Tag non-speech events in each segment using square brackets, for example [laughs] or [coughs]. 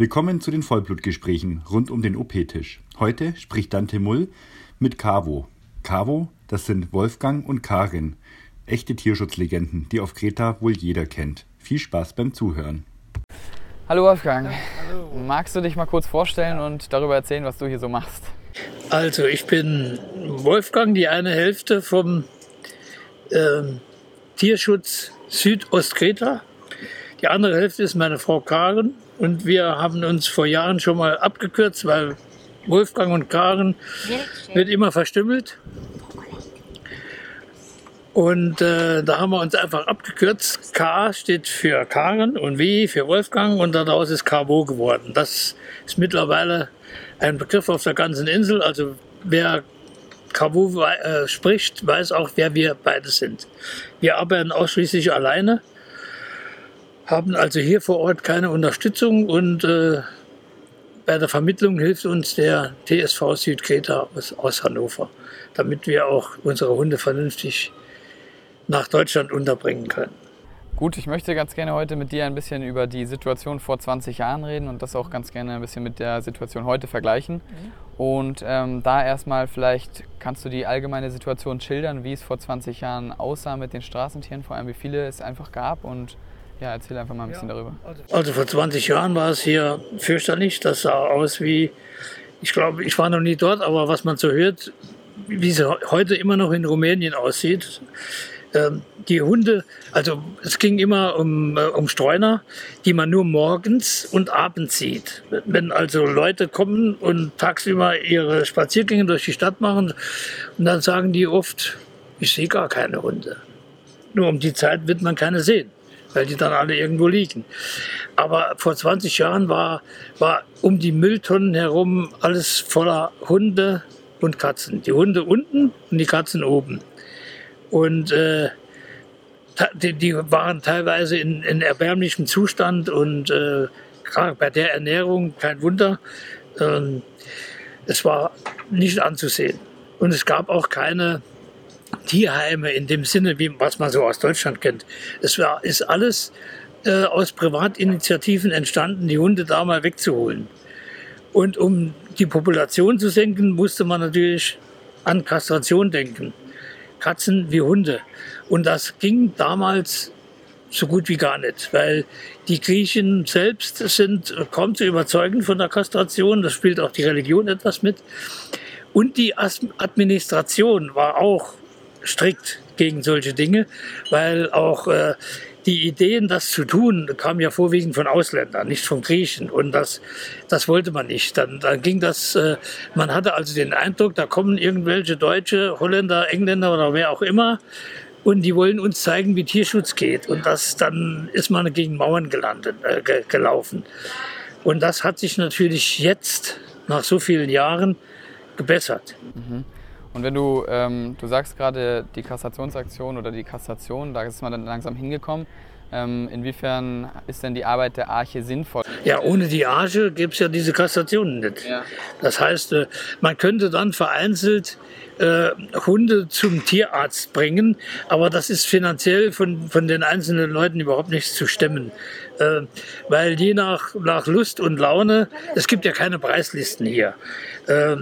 Willkommen zu den Vollblutgesprächen rund um den OP-Tisch. Heute spricht Dante Mull mit Cavo. Cavo, das sind Wolfgang und Karin, echte Tierschutzlegenden, die auf Kreta wohl jeder kennt. Viel Spaß beim Zuhören. Hallo Wolfgang, Hallo. magst du dich mal kurz vorstellen und darüber erzählen, was du hier so machst? Also ich bin Wolfgang, die eine Hälfte vom äh, Tierschutz Südostkreta. Die andere Hälfte ist meine Frau Karin und wir haben uns vor Jahren schon mal abgekürzt, weil Wolfgang und Karen wird immer verstümmelt. Und äh, da haben wir uns einfach abgekürzt. K steht für Karen und W für Wolfgang und daraus ist KWO geworden. Das ist mittlerweile ein Begriff auf der ganzen Insel. Also wer KWO äh, spricht, weiß auch, wer wir beide sind. Wir arbeiten ausschließlich alleine haben also hier vor Ort keine Unterstützung und äh, bei der Vermittlung hilft uns der TSV Südkreta aus, aus Hannover, damit wir auch unsere Hunde vernünftig nach Deutschland unterbringen können. Gut, ich möchte ganz gerne heute mit dir ein bisschen über die Situation vor 20 Jahren reden und das auch ganz gerne ein bisschen mit der Situation heute vergleichen. Mhm. Und ähm, da erstmal vielleicht kannst du die allgemeine Situation schildern, wie es vor 20 Jahren aussah mit den Straßentieren, vor allem wie viele es einfach gab und ja, erzähl einfach mal ein bisschen darüber. Also vor 20 Jahren war es hier fürchterlich. Das sah aus wie, ich glaube, ich war noch nie dort, aber was man so hört, wie es heute immer noch in Rumänien aussieht. Ähm, die Hunde, also es ging immer um, äh, um Streuner, die man nur morgens und abends sieht. Wenn also Leute kommen und tagsüber ihre Spaziergänge durch die Stadt machen, und dann sagen die oft, ich sehe gar keine Hunde. Nur um die Zeit wird man keine sehen weil die dann alle irgendwo liegen. Aber vor 20 Jahren war, war um die Mülltonnen herum alles voller Hunde und Katzen. Die Hunde unten und die Katzen oben. Und äh, die, die, waren teilweise in, in erbärmlichem Zustand und äh, bei der Ernährung kein Wunder. Ähm, es war nicht anzusehen. Und es gab auch keine Tierheime in dem Sinne, wie was man so aus Deutschland kennt. Es war, ist alles äh, aus Privatinitiativen entstanden, die Hunde da mal wegzuholen. Und um die Population zu senken, musste man natürlich an Kastration denken. Katzen wie Hunde. Und das ging damals so gut wie gar nicht, weil die Griechen selbst sind kaum zu überzeugen von der Kastration. Das spielt auch die Religion etwas mit. Und die Administration war auch strikt gegen solche Dinge, weil auch äh, die Ideen, das zu tun, kamen ja vorwiegend von Ausländern, nicht von Griechen. Und das, das wollte man nicht. Dann, dann ging das, äh, man hatte also den Eindruck, da kommen irgendwelche Deutsche, Holländer, Engländer oder wer auch immer, und die wollen uns zeigen, wie Tierschutz geht. Und das, dann ist man gegen Mauern gelandet, äh, gelaufen. Und das hat sich natürlich jetzt, nach so vielen Jahren, gebessert. Mhm. Und wenn du, ähm, du sagst gerade die Kassationsaktion oder die Kassation, da ist man dann langsam hingekommen. Ähm, inwiefern ist denn die Arbeit der Arche sinnvoll? Ja, ohne die Arche gäbe es ja diese Kassationen nicht. Ja. Das heißt, äh, man könnte dann vereinzelt äh, Hunde zum Tierarzt bringen, aber das ist finanziell von, von den einzelnen Leuten überhaupt nichts zu stemmen. Äh, weil je nach, nach Lust und Laune, es gibt ja keine Preislisten hier. Äh,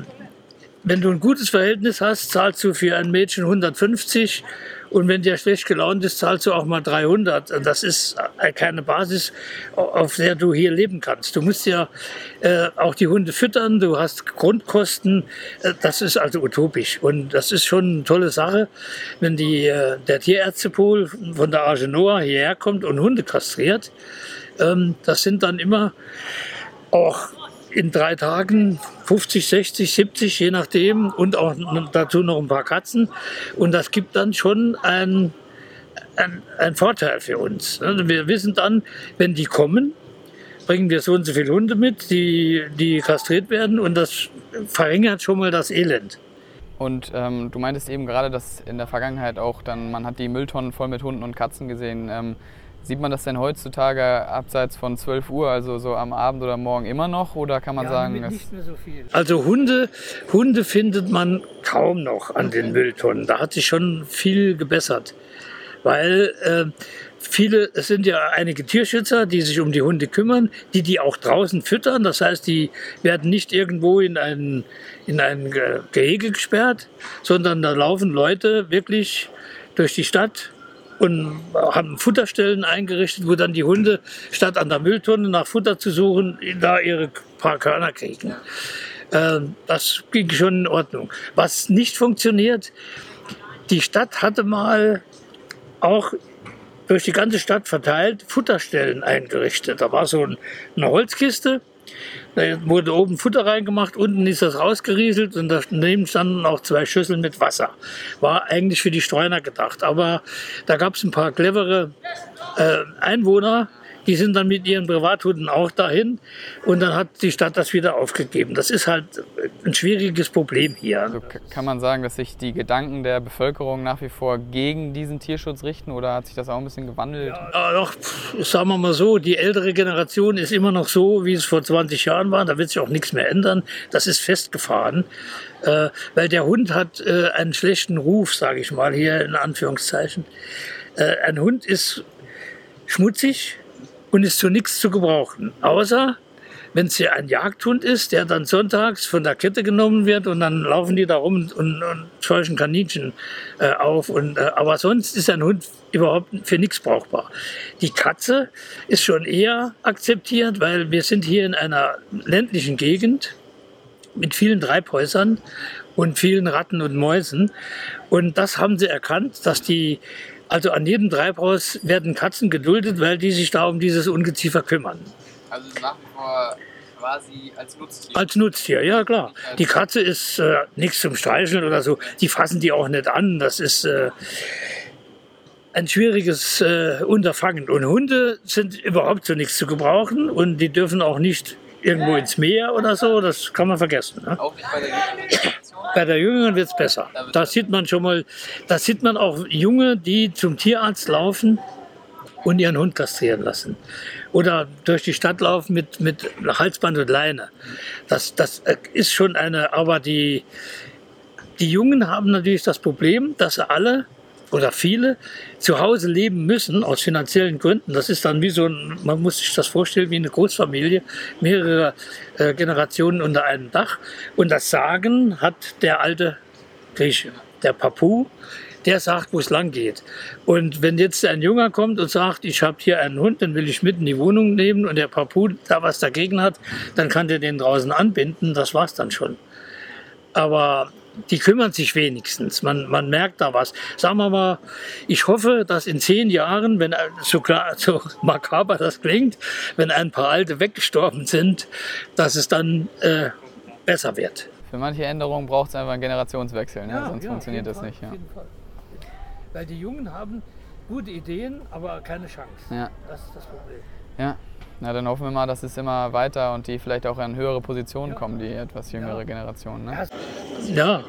wenn du ein gutes Verhältnis hast, zahlst du für ein Mädchen 150 und wenn der schlecht gelaunt ist, zahlst du auch mal 300. Das ist keine Basis, auf der du hier leben kannst. Du musst ja äh, auch die Hunde füttern, du hast Grundkosten. Äh, das ist also utopisch und das ist schon eine tolle Sache, wenn die, äh, der Tierärztepool von der Argenoa hierher kommt und Hunde kastriert. Ähm, das sind dann immer auch in drei Tagen 50, 60, 70, je nachdem und auch dazu noch ein paar Katzen. Und das gibt dann schon ein, ein, ein Vorteil für uns. Also wir wissen dann, wenn die kommen, bringen wir so und so viele Hunde mit, die, die kastriert werden und das verringert schon mal das Elend. Und ähm, du meintest eben gerade, dass in der Vergangenheit auch dann, man hat die Mülltonnen voll mit Hunden und Katzen gesehen. Ähm, Sieht man das denn heutzutage abseits von 12 Uhr, also so am Abend oder morgen immer noch? Oder kann man ja, sagen, nicht mehr so viel. Also Hunde, Hunde findet man kaum noch an den Mülltonnen. Da hat sich schon viel gebessert. weil äh, viele, es sind ja einige Tierschützer, die sich um die Hunde kümmern, die die auch draußen füttern. Das heißt, die werden nicht irgendwo in ein, in ein Gehege gesperrt, sondern da laufen Leute wirklich durch die Stadt und haben Futterstellen eingerichtet, wo dann die Hunde statt an der Mülltonne nach Futter zu suchen, da ihre paar Körner kriegen. Ähm, das ging schon in Ordnung. Was nicht funktioniert, die Stadt hatte mal auch durch die ganze Stadt verteilt Futterstellen eingerichtet. Da war so eine Holzkiste, da wurde oben Futter reingemacht, unten ist das rausgerieselt und daneben standen auch zwei Schüsseln mit Wasser. War eigentlich für die Streuner gedacht. Aber da gab es ein paar clevere äh, Einwohner, die sind dann mit ihren Privathunden auch dahin und dann hat die Stadt das wieder aufgegeben. Das ist halt ein schwieriges Problem hier. Also kann man sagen, dass sich die Gedanken der Bevölkerung nach wie vor gegen diesen Tierschutz richten oder hat sich das auch ein bisschen gewandelt? Ja, doch, sagen wir mal so, die ältere Generation ist immer noch so, wie es vor 20 Jahren war. Da wird sich auch nichts mehr ändern. Das ist festgefahren. Äh, weil der Hund hat äh, einen schlechten Ruf, sage ich mal hier in Anführungszeichen. Äh, ein Hund ist schmutzig, und ist zu nichts zu gebrauchen. Außer wenn es hier ein Jagdhund ist, der dann sonntags von der Kette genommen wird und dann laufen die da rum und, und scheuchen Kaninchen äh, auf. Und, äh, aber sonst ist ein Hund überhaupt für nichts brauchbar. Die Katze ist schon eher akzeptiert, weil wir sind hier in einer ländlichen Gegend mit vielen Treibhäusern und vielen Ratten und Mäusen. Und das haben sie erkannt, dass die also an jedem Treibhaus werden Katzen geduldet, weil die sich da um dieses Ungeziefer kümmern. Also nach wie vor quasi als Nutztier? Als Nutztier, ja klar. Die Katze ist äh, nichts zum Streicheln oder so. Die fassen die auch nicht an. Das ist äh, ein schwieriges äh, Unterfangen. Und Hunde sind überhaupt zu nichts zu gebrauchen und die dürfen auch nicht irgendwo ins Meer oder so. Das kann man vergessen. Ne? Auch nicht bei der bei der Jüngeren wird es besser. Da sieht man schon mal, da sieht man auch Junge, die zum Tierarzt laufen und ihren Hund kastrieren lassen. Oder durch die Stadt laufen mit, mit Halsband und Leine. Das, das ist schon eine, aber die, die Jungen haben natürlich das Problem, dass sie alle oder viele zu Hause leben müssen aus finanziellen Gründen. Das ist dann wie so ein, man muss sich das vorstellen, wie eine Großfamilie, mehrere äh, Generationen unter einem Dach. Und das Sagen hat der alte Grieche, der Papu, der sagt, wo es lang geht. Und wenn jetzt ein Junger kommt und sagt, ich habe hier einen Hund, den will ich mit in die Wohnung nehmen und der Papu da was dagegen hat, dann kann der den draußen anbinden, das war's dann schon. Aber die kümmern sich wenigstens. Man, man merkt da was. Sagen wir mal, ich hoffe, dass in zehn Jahren, wenn so, klar, [laughs] so makaber das klingt, wenn ein paar Alte weggestorben sind, dass es dann äh, besser wird. Für manche Änderungen braucht es einfach einen Generationswechsel, ne? ja, sonst ja, funktioniert das Fall, nicht. Ja. Weil die Jungen haben gute Ideen, aber keine Chance. Ja. Das ist das Problem. Ja. Na, dann hoffen wir mal, dass es immer weiter und die vielleicht auch an höhere Positionen kommen, die etwas jüngere Generation. Ne? Ja.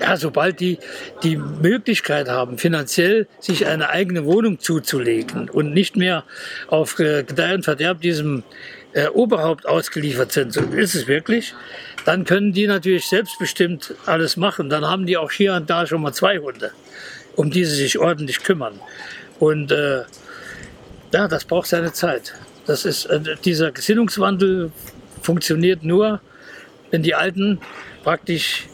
ja, sobald die die Möglichkeit haben, finanziell sich eine eigene Wohnung zuzulegen und nicht mehr auf äh, Gedeih und Verderb diesem äh, Oberhaupt ausgeliefert sind, so ist es wirklich, dann können die natürlich selbstbestimmt alles machen. Dann haben die auch hier und da schon mal zwei Hunde, um die sie sich ordentlich kümmern. Und äh, ja, das braucht seine Zeit. Das ist, äh, dieser Gesinnungswandel funktioniert nur, wenn die Alten praktisch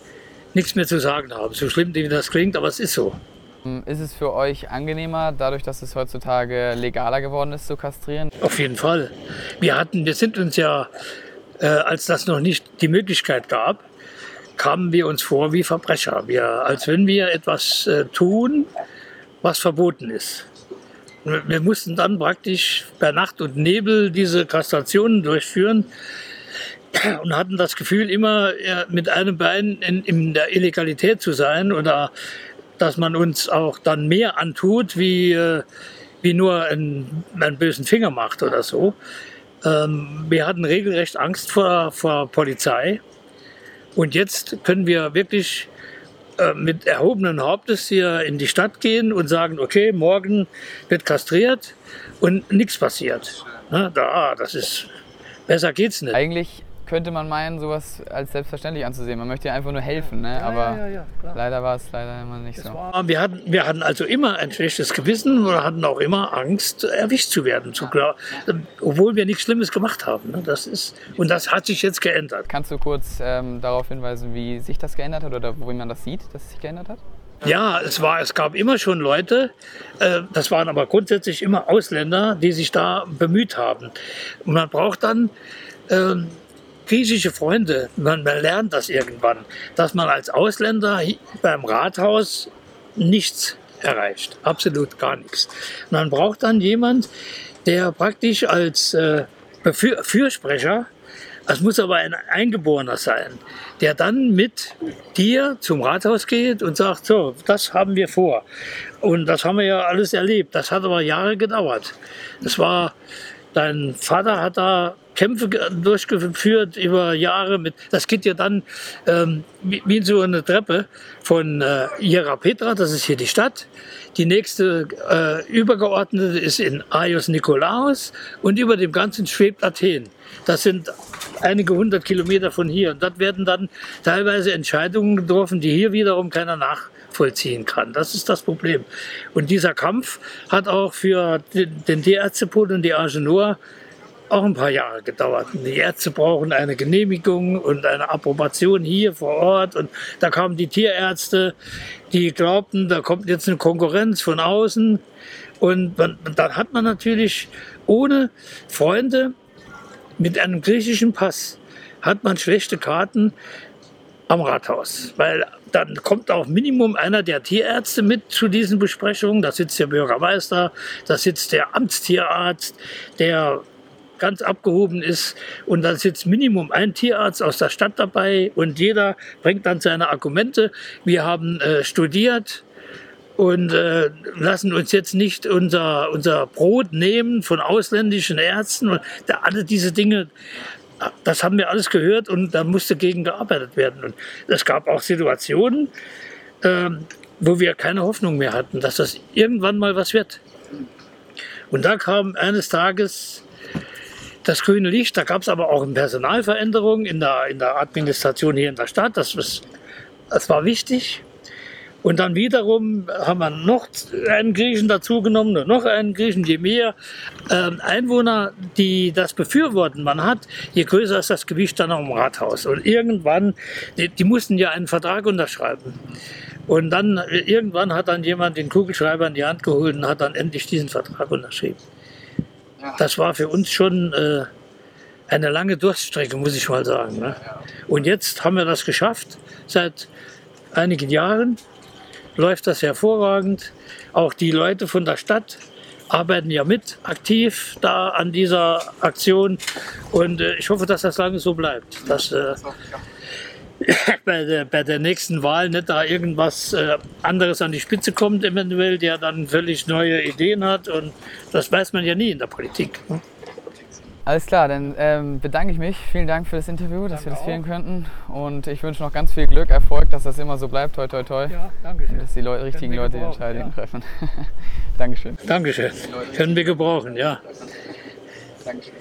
nichts mehr zu sagen haben. So schlimm, wie das klingt, aber es ist so. Ähm, ist es für euch angenehmer, dadurch, dass es heutzutage legaler geworden ist, zu kastrieren? Auf jeden Fall. Wir hatten, wir sind uns ja, äh, als das noch nicht die Möglichkeit gab, kamen wir uns vor wie Verbrecher. Wir, als wenn wir etwas äh, tun, was verboten ist. Wir mussten dann praktisch bei Nacht und Nebel diese Kastrationen durchführen und hatten das Gefühl, immer mit einem Bein in, in der Illegalität zu sein oder dass man uns auch dann mehr antut, wie, äh, wie nur einen, einen bösen Finger macht oder so. Ähm, wir hatten regelrecht Angst vor, vor Polizei. Und jetzt können wir wirklich äh, mit erhobenen Hauptes hier in die Stadt gehen und sagen, okay, morgen wird kastriert und nichts passiert. Ne? Da, das ist, besser geht's nicht. Eigentlich könnte man meinen, sowas als selbstverständlich anzusehen. Man möchte ja einfach nur helfen, ne? aber ja, ja, klar. leider war es leider immer nicht so. War, wir, hatten, wir hatten also immer ein schlechtes Gewissen oder hatten auch immer Angst, erwischt zu werden, zu klar, obwohl wir nichts Schlimmes gemacht haben. Ne? Das ist, und das hat sich jetzt geändert. Kannst du kurz ähm, darauf hinweisen, wie sich das geändert hat oder wo man das sieht, dass es sich geändert hat? Ja, es, war, es gab immer schon Leute, äh, das waren aber grundsätzlich immer Ausländer, die sich da bemüht haben. Und man braucht dann äh, griechische Freunde. Man, man lernt das irgendwann, dass man als Ausländer beim Rathaus nichts erreicht. Absolut gar nichts. Man braucht dann jemand, der praktisch als äh, Für Fürsprecher es muss aber ein Eingeborener sein, der dann mit dir zum Rathaus geht und sagt, so, das haben wir vor. Und das haben wir ja alles erlebt. Das hat aber Jahre gedauert. Das war, dein Vater hat da Kämpfe durchgeführt über Jahre mit, das geht ja dann ähm, wie, so eine Treppe von äh, Iera Petra, das ist hier die Stadt. Die nächste äh, übergeordnete ist in Aios Nikolaos und über dem Ganzen schwebt Athen. Das sind einige hundert Kilometer von hier. Und dort werden dann teilweise Entscheidungen getroffen, die hier wiederum keiner nachvollziehen kann. Das ist das Problem. Und dieser Kampf hat auch für den Tierärztepol und die Argenoa auch ein paar Jahre gedauert. Die Ärzte brauchen eine Genehmigung und eine Approbation hier vor Ort. Und da kamen die Tierärzte, die glaubten, da kommt jetzt eine Konkurrenz von außen. Und man, dann hat man natürlich ohne Freunde mit einem griechischen Pass hat man schlechte Karten am Rathaus, weil dann kommt auch Minimum einer der Tierärzte mit zu diesen Besprechungen. Da sitzt der Bürgermeister, da sitzt der Amtstierarzt, der ganz abgehoben ist. Und dann sitzt Minimum ein Tierarzt aus der Stadt dabei und jeder bringt dann seine Argumente. Wir haben äh, studiert, und äh, lassen uns jetzt nicht unser, unser Brot nehmen von ausländischen Ärzten. Und da, alle diese Dinge, das haben wir alles gehört und da musste gegen gearbeitet werden. Und es gab auch Situationen, äh, wo wir keine Hoffnung mehr hatten, dass das irgendwann mal was wird. Und da kam eines Tages das grüne Licht, da gab es aber auch eine Personalveränderung in der, in der Administration hier in der Stadt. Das, das war wichtig. Und dann wiederum haben wir noch einen Griechen dazugenommen und noch einen Griechen. Je mehr äh, Einwohner, die das befürworten man hat, je größer ist das Gewicht dann auch im Rathaus. Und irgendwann, die, die mussten ja einen Vertrag unterschreiben. Und dann irgendwann hat dann jemand den Kugelschreiber in die Hand geholt und hat dann endlich diesen Vertrag unterschrieben. Das war für uns schon äh, eine lange Durststrecke, muss ich mal sagen. Ne? Und jetzt haben wir das geschafft seit einigen Jahren läuft das hervorragend. Auch die Leute von der Stadt arbeiten ja mit aktiv da an dieser Aktion. Und äh, ich hoffe, dass das lange so bleibt. Dass äh, [coughs] bei, der, bei der nächsten Wahl nicht da irgendwas äh, anderes an die Spitze kommt, eventuell, der dann völlig neue Ideen hat. Und das weiß man ja nie in der Politik. Ne? Alles klar, dann ähm, bedanke ich mich. Vielen Dank für das Interview, dass danke wir das führen könnten. Und ich wünsche noch ganz viel Glück, Erfolg, dass das immer so bleibt. Toi, toi, toi. Ja, danke schön. Dass die Leu richtigen Leute die Entscheidungen ja. treffen. [laughs] Dankeschön. Dankeschön. Können wir gebrauchen, ja. Dankeschön.